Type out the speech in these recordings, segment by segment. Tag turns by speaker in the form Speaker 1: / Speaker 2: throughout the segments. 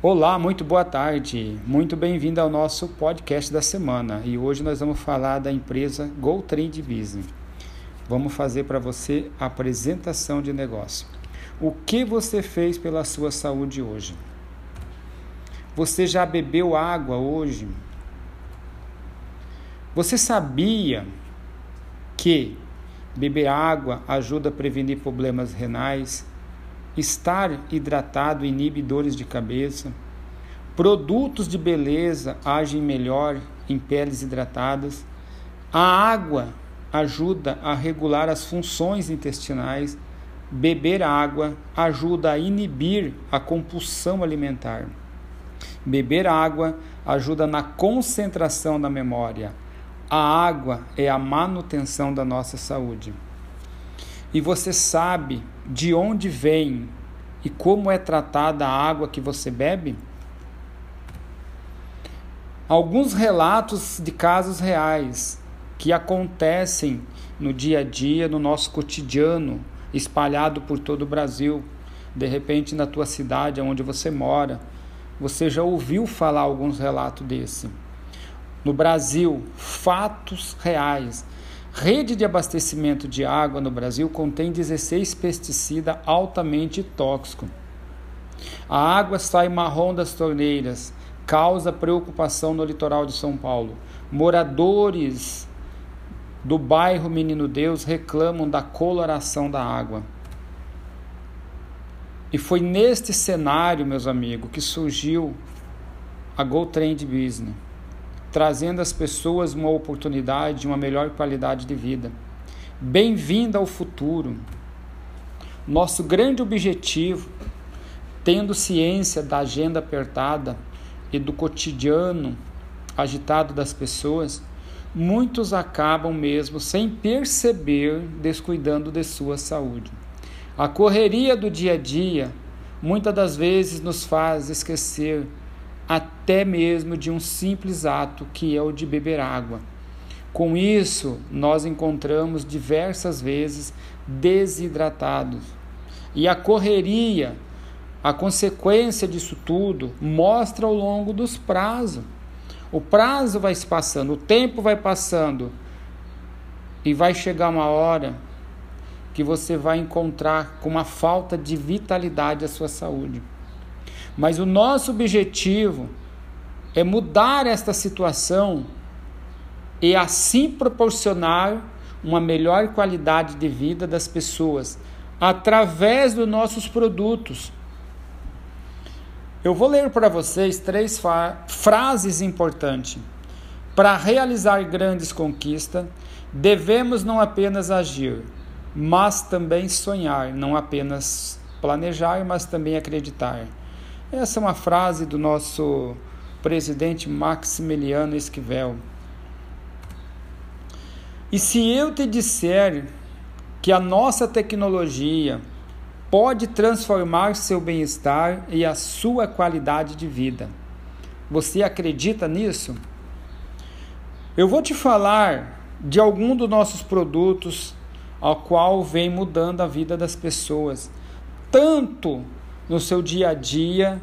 Speaker 1: Olá, muito boa tarde. Muito bem-vindo ao nosso podcast da semana. E hoje nós vamos falar da empresa Go Trade Business. Vamos fazer para você a apresentação de negócio. O que você fez pela sua saúde hoje? Você já bebeu água hoje? Você sabia que beber água ajuda a prevenir problemas renais? Estar hidratado inibe dores de cabeça. Produtos de beleza agem melhor em peles hidratadas. A água ajuda a regular as funções intestinais. Beber água ajuda a inibir a compulsão alimentar. Beber água ajuda na concentração da memória. A água é a manutenção da nossa saúde e você sabe de onde vem e como é tratada a água que você bebe? Alguns relatos de casos reais que acontecem no dia a dia, no nosso cotidiano, espalhado por todo o Brasil. De repente, na tua cidade, onde você mora, você já ouviu falar alguns relatos desse. No Brasil, fatos reais Rede de abastecimento de água no Brasil contém 16 pesticidas altamente tóxicos. A água sai marrom das torneiras, causa preocupação no litoral de São Paulo. Moradores do bairro Menino Deus reclamam da coloração da água. E foi neste cenário, meus amigos, que surgiu a Go Trend Business trazendo às pessoas uma oportunidade de uma melhor qualidade de vida. Bem-vindo ao futuro. Nosso grande objetivo, tendo ciência da agenda apertada e do cotidiano agitado das pessoas, muitos acabam mesmo sem perceber descuidando de sua saúde. A correria do dia a dia muitas das vezes nos faz esquecer até mesmo de um simples ato que é o de beber água. Com isso, nós encontramos diversas vezes desidratados. E a correria, a consequência disso tudo, mostra ao longo dos prazos. O prazo vai se passando, o tempo vai passando, e vai chegar uma hora que você vai encontrar com uma falta de vitalidade a sua saúde. Mas o nosso objetivo é mudar esta situação e assim proporcionar uma melhor qualidade de vida das pessoas através dos nossos produtos. Eu vou ler para vocês três frases importantes. Para realizar grandes conquistas, devemos não apenas agir, mas também sonhar, não apenas planejar, mas também acreditar. Essa é uma frase do nosso presidente Maximiliano Esquivel. E se eu te disser que a nossa tecnologia pode transformar seu bem-estar e a sua qualidade de vida, você acredita nisso? Eu vou te falar de algum dos nossos produtos ao qual vem mudando a vida das pessoas, tanto no seu dia a dia,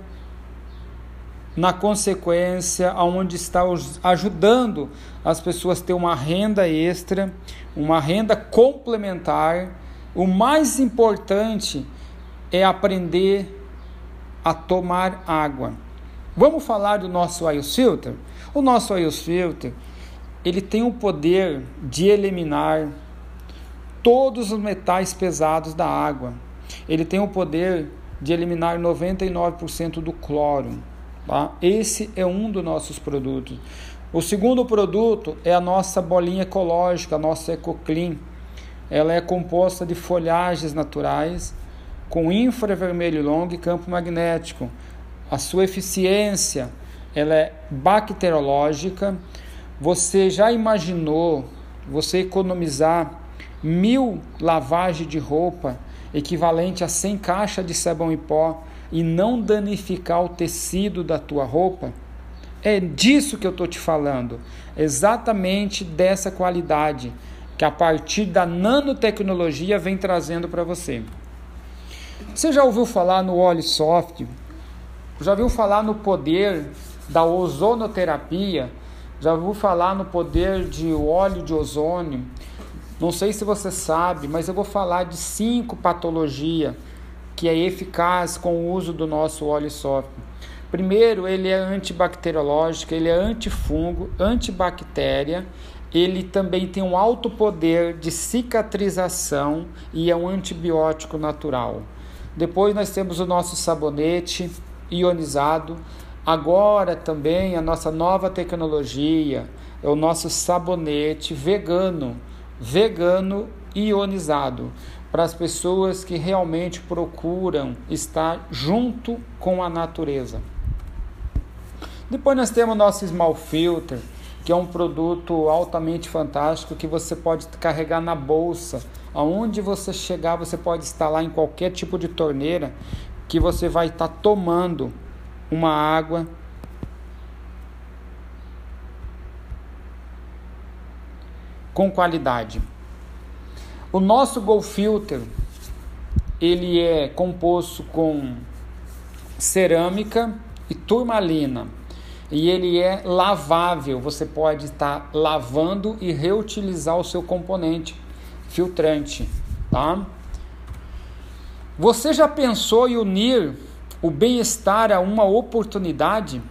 Speaker 1: na consequência, aonde está ajudando as pessoas a ter uma renda extra, uma renda complementar. O mais importante é aprender a tomar água. Vamos falar do nosso iOS Filter? O nosso iOS Filter, ele tem o poder de eliminar todos os metais pesados da água. Ele tem o poder de eliminar 99% do cloro. Tá? Esse é um dos nossos produtos. O segundo produto é a nossa bolinha ecológica, a nossa EcoClean. Ela é composta de folhagens naturais com infravermelho longo e campo magnético. A sua eficiência ela é bacteriológica. Você já imaginou você economizar mil lavagens de roupa equivalente a 100 caixas de sabão em pó e não danificar o tecido da tua roupa? É disso que eu estou te falando, exatamente dessa qualidade que a partir da nanotecnologia vem trazendo para você. Você já ouviu falar no óleo soft? Já viu falar no poder da ozonoterapia? Já ouviu falar no poder de óleo de ozônio? Não sei se você sabe, mas eu vou falar de cinco patologias que é eficaz com o uso do nosso óleo soft. Primeiro, ele é antibacteriológico, ele é antifungo, antibactéria, ele também tem um alto poder de cicatrização e é um antibiótico natural. Depois nós temos o nosso sabonete ionizado. Agora também a nossa nova tecnologia é o nosso sabonete vegano, vegano ionizado para as pessoas que realmente procuram estar junto com a natureza. Depois nós temos o nosso Small Filter, que é um produto altamente fantástico que você pode carregar na bolsa. Aonde você chegar, você pode instalar em qualquer tipo de torneira que você vai estar tá tomando uma água com qualidade. O nosso Go Filter ele é composto com cerâmica e turmalina e ele é lavável. Você pode estar lavando e reutilizar o seu componente filtrante, tá? Você já pensou em unir o bem-estar a uma oportunidade?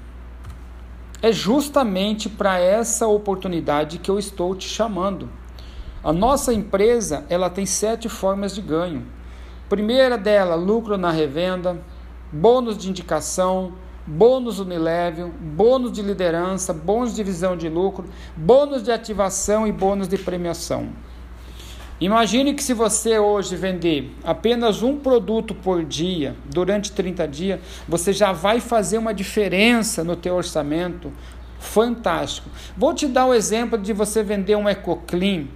Speaker 1: É justamente para essa oportunidade que eu estou te chamando. A nossa empresa ela tem sete formas de ganho. Primeira dela, lucro na revenda, bônus de indicação, bônus unilevel, bônus de liderança, bônus de visão de lucro, bônus de ativação e bônus de premiação. Imagine que se você hoje vender apenas um produto por dia durante 30 dias, você já vai fazer uma diferença no teu orçamento fantástico. Vou te dar o exemplo de você vender um EcoClean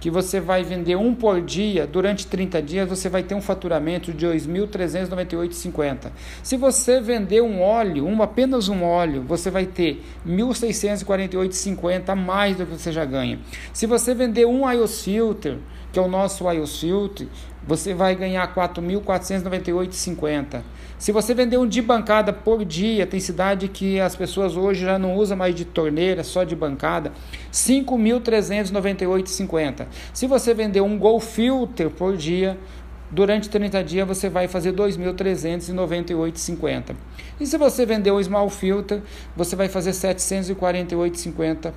Speaker 1: que você vai vender um por dia, durante 30 dias você vai ter um faturamento de 2.398,50. Se você vender um óleo, um, apenas um óleo, você vai ter 1.648,50 a mais do que você já ganha. Se você vender um iOS Filter, que é o nosso iOS Filter, você vai ganhar 4.498,50. Se você vender um de bancada por dia, tem cidade que as pessoas hoje já não usam mais de torneira, só de bancada, 5.398,50. Se você vender um Gol Filter por dia, durante 30 dias você vai fazer 2.398,50. E se você vender um Small Filter, você vai fazer 748,50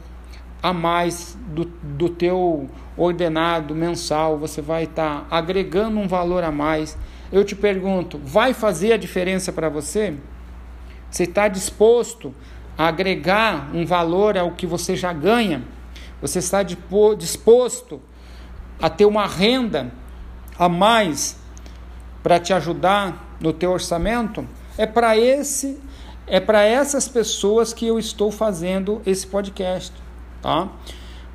Speaker 1: a mais do, do teu ordenado mensal, você vai estar tá agregando um valor a mais eu te pergunto, vai fazer a diferença para você? Você está disposto a agregar um valor ao que você já ganha? Você está disposto a ter uma renda a mais para te ajudar no teu orçamento? É para esse é para essas pessoas que eu estou fazendo esse podcast, tá?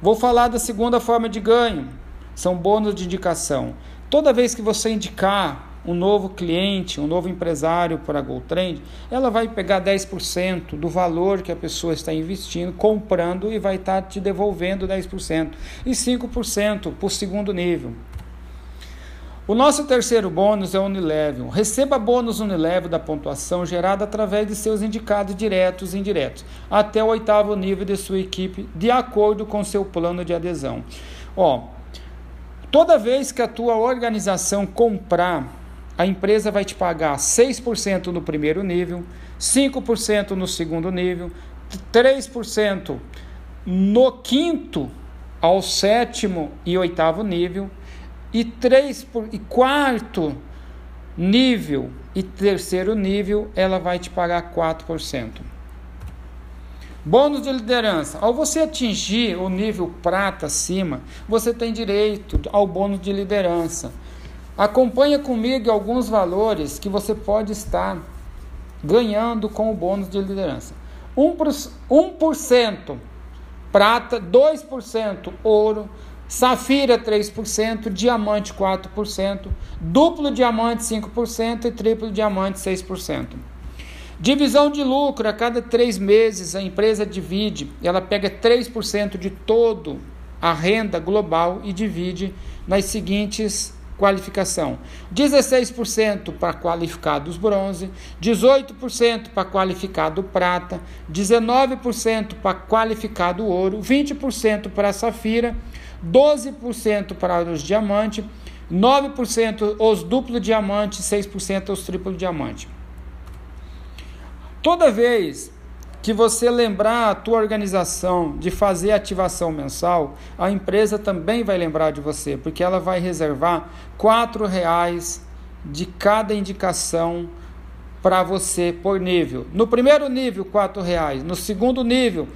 Speaker 1: Vou falar da segunda forma de ganho, são bônus de indicação. Toda vez que você indicar um novo cliente, um novo empresário para a GoTrend, ela vai pegar 10% do valor que a pessoa está investindo, comprando e vai estar te devolvendo 10%. E 5% por segundo nível. O nosso terceiro bônus é o Unilevel. Receba bônus Unilevel da pontuação gerada através de seus indicados diretos e indiretos, até o oitavo nível de sua equipe, de acordo com seu plano de adesão. Ó, toda vez que a tua organização comprar a empresa vai te pagar 6% no primeiro nível, 5% no segundo nível, 3% no quinto ao sétimo e oitavo nível e, 3 por, e quarto nível e terceiro nível ela vai te pagar 4%. Bônus de liderança. Ao você atingir o nível prata acima, você tem direito ao bônus de liderança. Acompanha comigo alguns valores que você pode estar ganhando com o bônus de liderança. 1%, prata 2%, ouro, safira 3%, diamante 4%, duplo diamante 5% e triplo diamante 6%. Divisão de lucro, a cada três meses a empresa divide, ela pega 3% de todo a renda global e divide nas seguintes qualificação. 16% para qualificados bronze, 18% para qualificado prata, 19% para qualificado ouro, 20% para safira, 12% para os diamantes, 9% os duplo diamante, 6% os triplo diamante. Toda vez que você lembrar a tua organização de fazer ativação mensal, a empresa também vai lembrar de você, porque ela vai reservar quatro reais de cada indicação para você por nível. No primeiro nível, quatro reais. No segundo nível,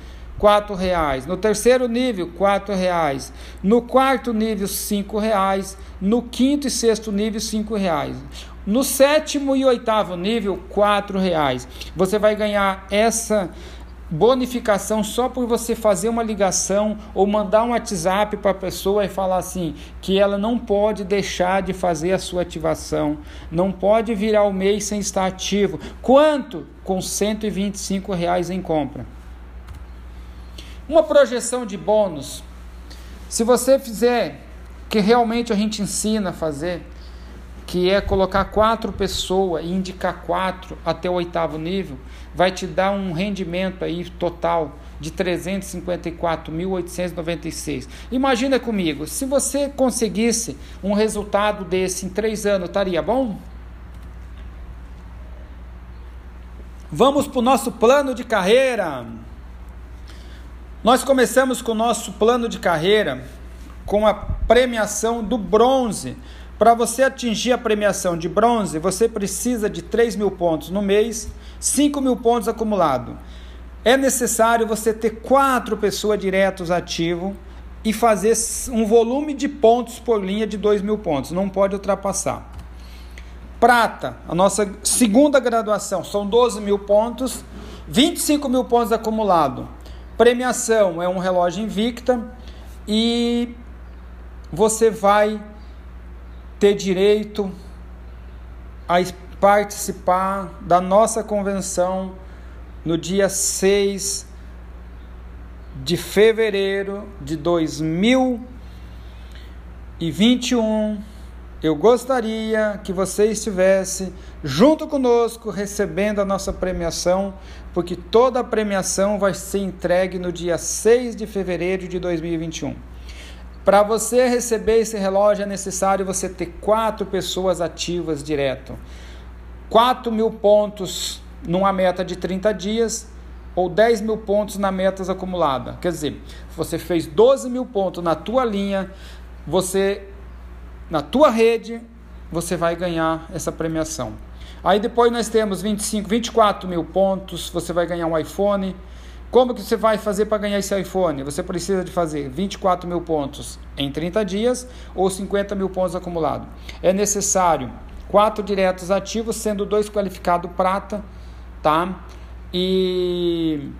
Speaker 1: quatro reais. No terceiro nível, quatro reais. No quarto nível, cinco reais. No quinto e sexto nível, cinco reais. No sétimo e oitavo nível, quatro reais. Você vai ganhar essa bonificação só por você fazer uma ligação ou mandar um WhatsApp para a pessoa e falar assim que ela não pode deixar de fazer a sua ativação, não pode virar o mês sem estar ativo. Quanto? Com 125 reais em compra. Uma projeção de bônus. Se você fizer que realmente a gente ensina a fazer, que é colocar quatro pessoas e indicar quatro até o oitavo nível, vai te dar um rendimento aí total de 354.896. Imagina comigo, se você conseguisse um resultado desse em três anos, estaria bom? Vamos para o nosso plano de carreira. Nós começamos com o nosso plano de carreira com a premiação do bronze. Para você atingir a premiação de bronze, você precisa de 3 mil pontos no mês, 5 mil pontos acumulados. É necessário você ter quatro pessoas diretos ativos e fazer um volume de pontos por linha de 2 mil pontos. Não pode ultrapassar. Prata, a nossa segunda graduação, são 12 mil pontos, 25 mil pontos acumulados. Premiação é um relógio invicta e você vai ter direito a participar da nossa convenção no dia 6 de fevereiro de 2021. Eu gostaria que você estivesse junto conosco recebendo a nossa premiação, porque toda a premiação vai ser entregue no dia 6 de fevereiro de 2021. Para você receber esse relógio é necessário você ter quatro pessoas ativas direto. 4 mil pontos numa meta de 30 dias ou 10 mil pontos na metas acumulada. Quer dizer, você fez 12 mil pontos na tua linha, você na tua rede, você vai ganhar essa premiação. Aí depois nós temos 25, 24 mil pontos, você vai ganhar um iPhone, como que você vai fazer para ganhar esse iPhone? Você precisa de fazer 24 mil pontos em 30 dias ou 50 mil pontos acumulados. É necessário quatro diretos ativos, sendo dois qualificados prata, tá? E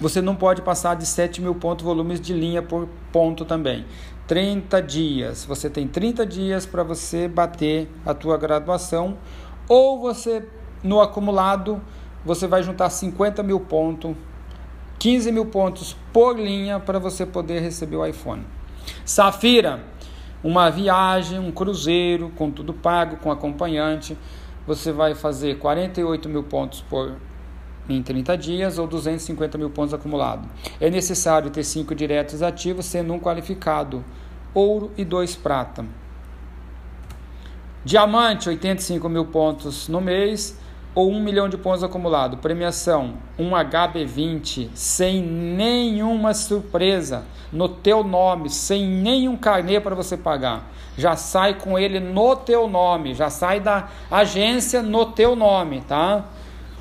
Speaker 1: você não pode passar de 7 mil pontos volumes de linha por ponto também. 30 dias. Você tem 30 dias para você bater a tua graduação ou você no acumulado você vai juntar 50 mil pontos, 15 mil pontos por linha para você poder receber o iPhone. Safira, uma viagem, um cruzeiro, com tudo pago, com acompanhante. Você vai fazer 48 mil pontos por em 30 dias ou 250 mil pontos acumulados. É necessário ter 5 diretos ativos, sendo um qualificado ouro e dois prata. Diamante, 85 mil pontos no mês ou 1 milhão de pontos acumulados. Premiação, um HB20 sem nenhuma surpresa no teu nome, sem nenhum carnê para você pagar. Já sai com ele no teu nome, já sai da agência no teu nome, tá?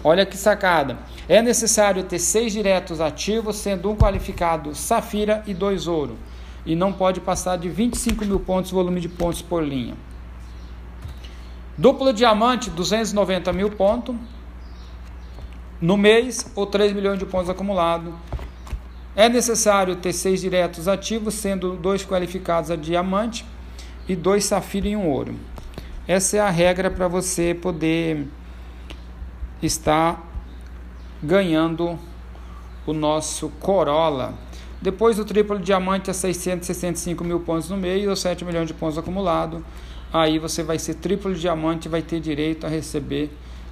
Speaker 1: Olha que sacada. É necessário ter seis diretos ativos, sendo um qualificado Safira e dois ouro. E não pode passar de 25 mil pontos, volume de pontos por linha. Duplo diamante, 290 mil pontos no mês ou 3 milhões de pontos acumulados. É necessário ter seis diretos ativos, sendo dois qualificados a diamante e dois safira e um ouro. Essa é a regra para você poder estar ganhando o nosso Corolla. Depois o triplo diamante a 665 mil pontos no meio ou 7 milhões de pontos acumulados. Aí você vai ser triplo diamante e vai ter direito a receber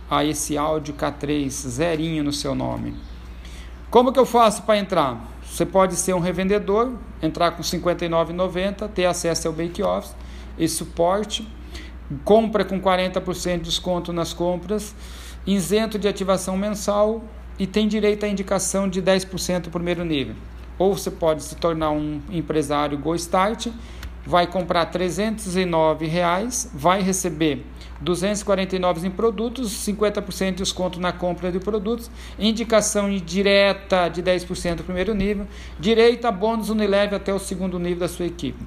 Speaker 1: a esse áudio K3 zerinho no seu nome. Como que eu faço para entrar? Você pode ser um revendedor, entrar com R$ 59,90, ter acesso ao Bake Office e suporte, compra com 40% de desconto nas compras, isento de ativação mensal e tem direito à indicação de 10% primeiro nível. Ou você pode se tornar um empresário Go Start, vai comprar 309 reais, vai receber 249 em produtos, 50% de desconto na compra de produtos, indicação direta de 10% no primeiro nível, direito a bônus Unilever até o segundo nível da sua equipe.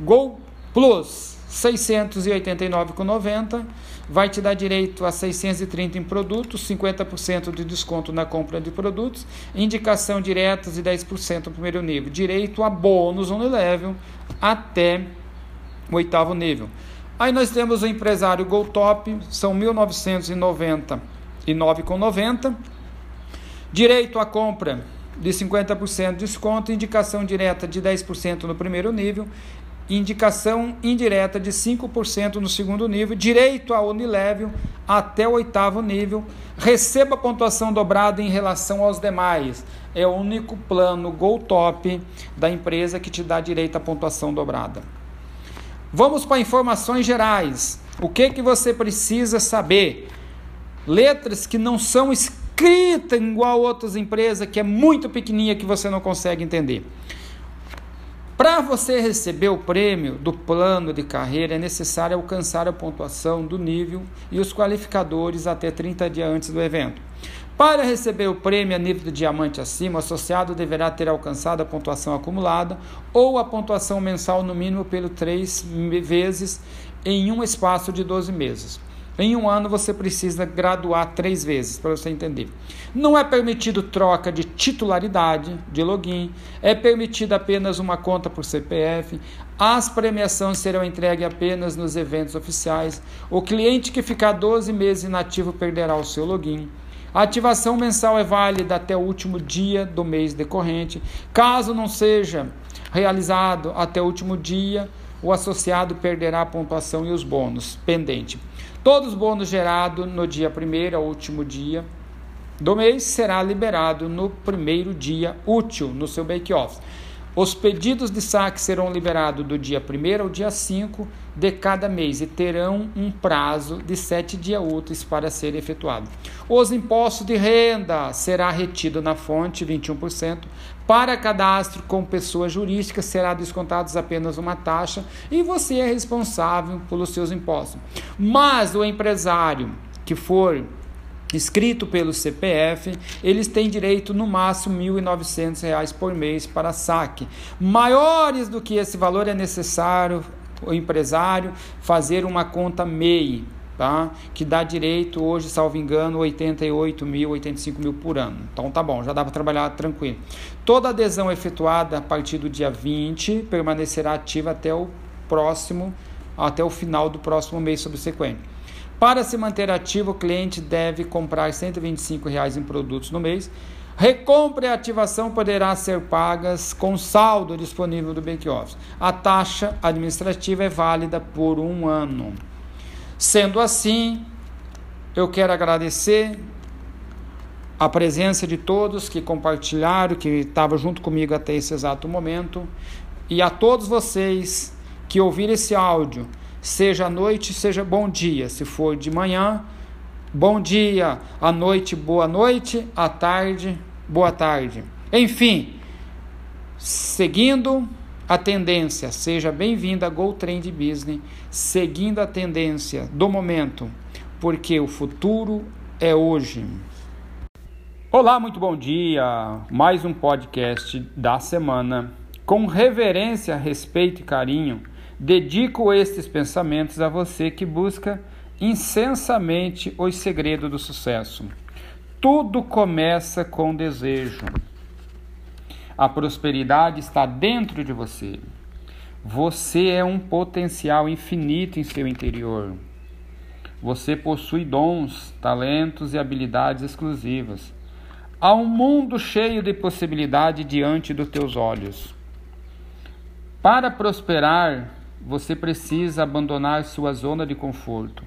Speaker 1: Gol Plus 689,90 vai te dar direito a 630 em produtos, 50% de desconto na compra de produtos, indicação direta de 10% no primeiro nível, direito a bônus Unilever até o oitavo nível. Aí nós temos o empresário GoTop, são 1999,90. Direito à compra de 50% de desconto, indicação direta de 10% no primeiro nível, indicação indireta de 5% no segundo nível, direito a Unilevel até o oitavo nível, receba pontuação dobrada em relação aos demais. É o único plano GoTop da empresa que te dá direito à pontuação dobrada. Vamos para informações gerais. O que que você precisa saber? Letras que não são escritas igual outras empresas, que é muito pequenininha que você não consegue entender. Para você receber o prêmio do plano de carreira, é necessário alcançar a pontuação do nível e os qualificadores até 30 dias antes do evento. Para receber o prêmio a nível de diamante acima, o associado deverá ter alcançado a pontuação acumulada ou a pontuação mensal no mínimo pelo três vezes em um espaço de 12 meses. Em um ano você precisa graduar três vezes para você entender. Não é permitido troca de titularidade de login, é permitido apenas uma conta por CPF. As premiações serão entregues apenas nos eventos oficiais. O cliente que ficar 12 meses inativo perderá o seu login. A ativação mensal é válida até o último dia do mês decorrente. Caso não seja realizado até o último dia, o associado perderá a pontuação e os bônus pendente. Todos os bônus gerados no dia primeiro ao último dia do mês será liberado no primeiro dia útil no seu bake-off. Os pedidos de saque serão liberados do dia 1 ao dia 5 de cada mês e terão um prazo de 7 dias úteis para ser efetuado. Os impostos de renda será retido na fonte 21%. Para cadastro com pessoa jurídica será descontados apenas uma taxa e você é responsável pelos seus impostos. Mas o empresário que for escrito pelo CPF, eles têm direito no máximo R$ 1.900 por mês para saque. Maiores do que esse valor é necessário o empresário fazer uma conta MEI, tá? que dá direito hoje, salvo engano, 88 mil, 85 mil por ano. Então tá bom, já dá para trabalhar tranquilo. Toda adesão efetuada a partir do dia 20 permanecerá ativa até o próximo, até o final do próximo mês subsequente. Para se manter ativo, o cliente deve comprar 125 reais em produtos no mês. Recompra e ativação poderá ser pagas com saldo disponível do Bank Office. A taxa administrativa é válida por um ano. Sendo assim, eu quero agradecer a presença de todos que compartilharam, que estavam junto comigo até esse exato momento, e a todos vocês que ouviram esse áudio seja à noite, seja bom dia. Se for de manhã, bom dia, à noite, boa noite, à tarde, boa tarde. Enfim, seguindo a tendência, seja bem-vindo a Go Trend Business, seguindo a tendência do momento, porque o futuro é hoje. Olá, muito bom dia. Mais um podcast da semana com reverência, respeito e carinho Dedico estes pensamentos a você que busca incensamente os segredos do sucesso. Tudo começa com desejo. A prosperidade está dentro de você. Você é um potencial infinito em seu interior. Você possui dons, talentos e habilidades exclusivas. Há um mundo cheio de possibilidade diante dos teus olhos. Para prosperar, você precisa abandonar sua zona de conforto.